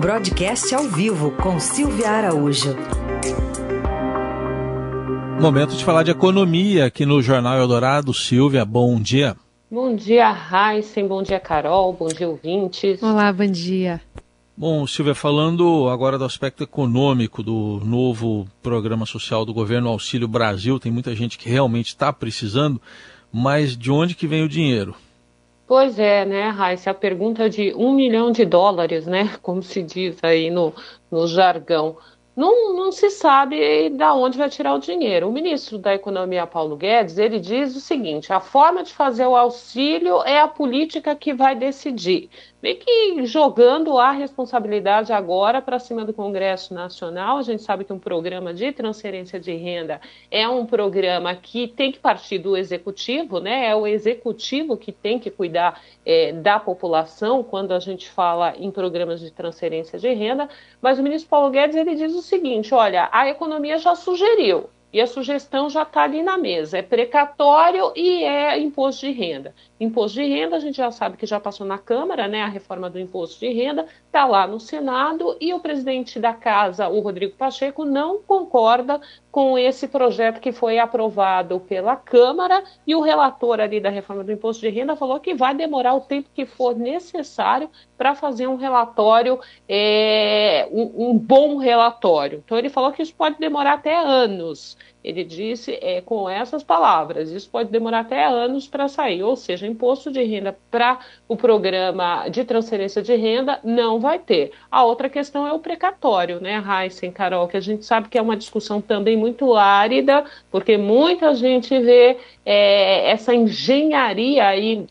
Broadcast ao vivo com Silvia Araújo. Momento de falar de economia aqui no Jornal Eldorado. Silvia, bom dia. Bom dia, Heisen. Bom dia, Carol. Bom dia, ouvintes. Olá, bom dia. Bom, Silvia, falando agora do aspecto econômico do novo programa social do governo Auxílio Brasil, tem muita gente que realmente está precisando, mas de onde que vem o dinheiro? Pois é, né, Raíssa? A pergunta de um milhão de dólares, né? Como se diz aí no, no jargão não, não se sabe de onde vai tirar o dinheiro. O ministro da Economia, Paulo Guedes, ele diz o seguinte: a forma de fazer o auxílio é a política que vai decidir. Meio que jogando a responsabilidade agora para cima do Congresso Nacional. A gente sabe que um programa de transferência de renda é um programa que tem que partir do executivo, né? É o executivo que tem que cuidar é, da população quando a gente fala em programas de transferência de renda. Mas o ministro Paulo Guedes ele diz o seguinte: olha, a economia já sugeriu e a sugestão já está ali na mesa. É precatório e é imposto de renda. Imposto de renda, a gente já sabe que já passou na Câmara, né? A reforma do imposto de renda está lá no Senado e o presidente da casa, o Rodrigo Pacheco, não concorda com esse projeto que foi aprovado pela Câmara e o relator ali da reforma do imposto de renda falou que vai demorar o tempo que for necessário para fazer um relatório, é, um, um bom relatório. Então ele falou que isso pode demorar até anos. Ele disse é, com essas palavras: isso pode demorar até anos para sair, ou seja, imposto de renda para o programa de transferência de renda não vai ter. A outra questão é o precatório, né, Heisen, Carol, que a gente sabe que é uma discussão também muito árida, porque muita gente vê é, essa engenharia aí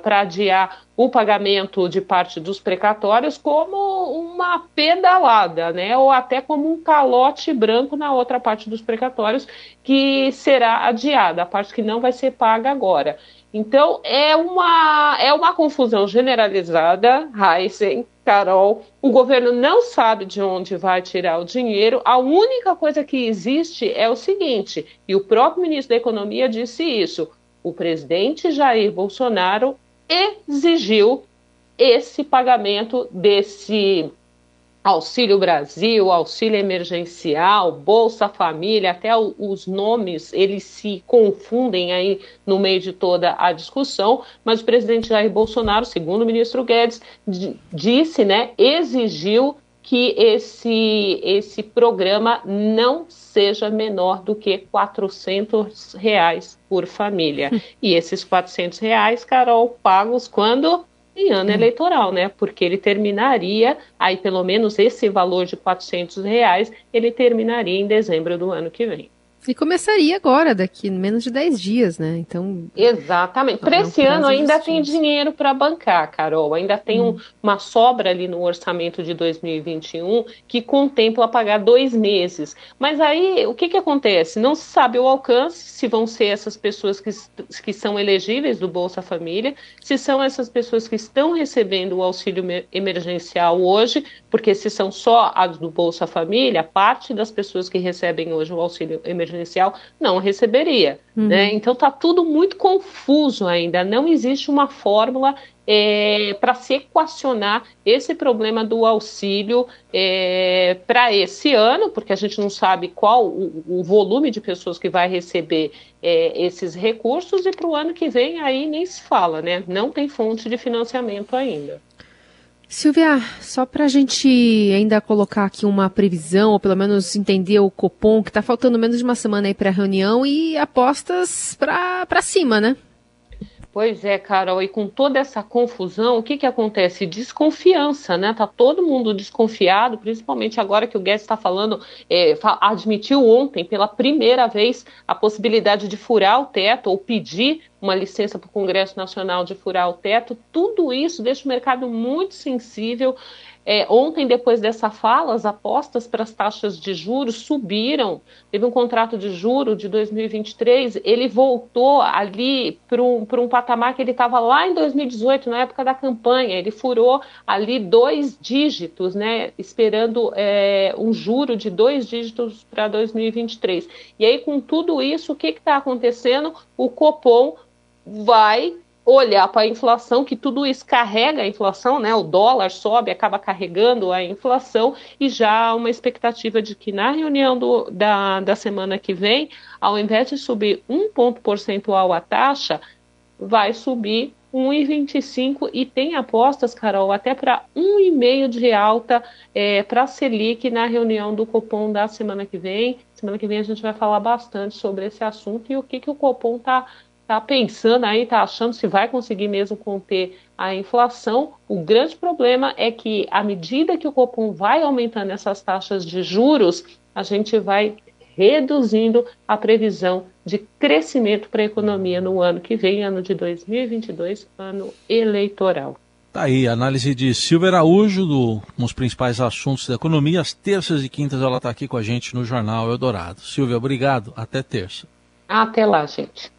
para adiar o pagamento de parte dos precatórios como uma pedalada, né? Ou até como um calote branco na outra parte dos precatórios que será adiada, a parte que não vai ser paga agora. Então é uma é uma confusão generalizada, Heisen, Carol. O governo não sabe de onde vai tirar o dinheiro. A única coisa que existe é o seguinte, e o próprio ministro da Economia disse isso. O presidente Jair Bolsonaro exigiu esse pagamento desse Auxílio Brasil, Auxílio Emergencial, Bolsa Família, até os nomes eles se confundem aí no meio de toda a discussão, mas o presidente Jair Bolsonaro, segundo o ministro Guedes, disse, né, exigiu que esse, esse programa não seja menor do que 400 reais por família. e esses 400 reais, Carol, pagos quando? Em ano eleitoral, né? Porque ele terminaria, aí pelo menos esse valor de 400 reais, ele terminaria em dezembro do ano que vem. E começaria agora, daqui menos de 10 dias, né? Então. Exatamente. Para esse ano ainda tem dinheiro para bancar, Carol. Ainda tem hum. um, uma sobra ali no orçamento de 2021 que contempla pagar dois meses. Mas aí o que, que acontece? Não se sabe o alcance, se vão ser essas pessoas que, que são elegíveis do Bolsa Família, se são essas pessoas que estão recebendo o auxílio emergencial hoje, porque se são só as do Bolsa Família, parte das pessoas que recebem hoje o auxílio emergencial emergencial não receberia. Uhum. Né? Então está tudo muito confuso ainda. Não existe uma fórmula é, para se equacionar esse problema do auxílio é, para esse ano, porque a gente não sabe qual o, o volume de pessoas que vai receber é, esses recursos, e para o ano que vem aí nem se fala, né? Não tem fonte de financiamento ainda. Silvia, só para a gente ainda colocar aqui uma previsão, ou pelo menos entender o Copom, que está faltando menos de uma semana aí para a reunião e apostas para cima, né? Pois é, Carol, e com toda essa confusão, o que, que acontece? Desconfiança, né? Tá todo mundo desconfiado, principalmente agora que o Guedes está falando, é, admitiu ontem pela primeira vez a possibilidade de furar o teto ou pedir uma licença para o Congresso Nacional de furar o teto. Tudo isso deixa o mercado muito sensível. É, ontem, depois dessa fala, as apostas para as taxas de juros subiram. Teve um contrato de juro de 2023, ele voltou ali para um, um patamar que ele estava lá em 2018, na época da campanha. Ele furou ali dois dígitos, né, esperando é, um juro de dois dígitos para 2023. E aí, com tudo isso, o que está acontecendo? O Copom vai olhar para a inflação, que tudo isso carrega a inflação, né? O dólar sobe, acaba carregando a inflação, e já há uma expectativa de que na reunião do, da, da semana que vem, ao invés de subir um ponto percentual a taxa, vai subir 1,25 e tem apostas, Carol, até para 1,5 de alta é, para a Selic na reunião do Copom da semana que vem. Semana que vem a gente vai falar bastante sobre esse assunto e o que, que o Copom está tá pensando aí, está achando se vai conseguir mesmo conter a inflação. O grande problema é que, à medida que o Copom vai aumentando essas taxas de juros, a gente vai reduzindo a previsão de crescimento para a economia no ano que vem, ano de 2022, ano eleitoral. Tá aí, análise de Silvia Araújo do, nos principais assuntos da economia. Às terças e quintas ela está aqui com a gente no Jornal Eldorado. Silvia, obrigado. Até terça. Até lá, gente.